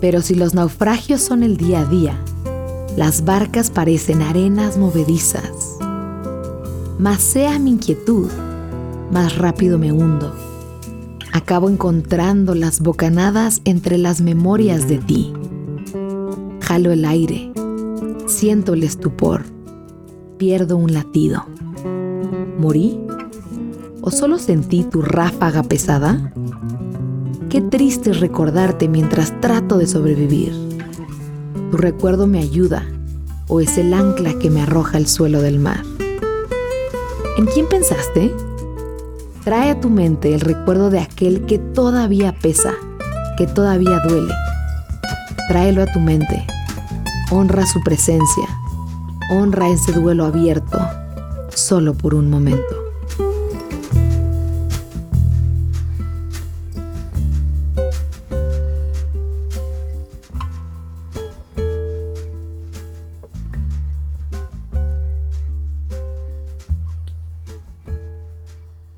Pero si los naufragios son el día a día, las barcas parecen arenas movedizas. Más sea mi inquietud, más rápido me hundo. Acabo encontrando las bocanadas entre las memorias de ti. Jalo el aire, siento el estupor, pierdo un latido. ¿Morí? ¿O solo sentí tu ráfaga pesada? Qué triste recordarte mientras trato de sobrevivir. Tu recuerdo me ayuda o es el ancla que me arroja al suelo del mar. ¿En quién pensaste? Trae a tu mente el recuerdo de aquel que todavía pesa, que todavía duele. Tráelo a tu mente. Honra su presencia. Honra ese duelo abierto, solo por un momento.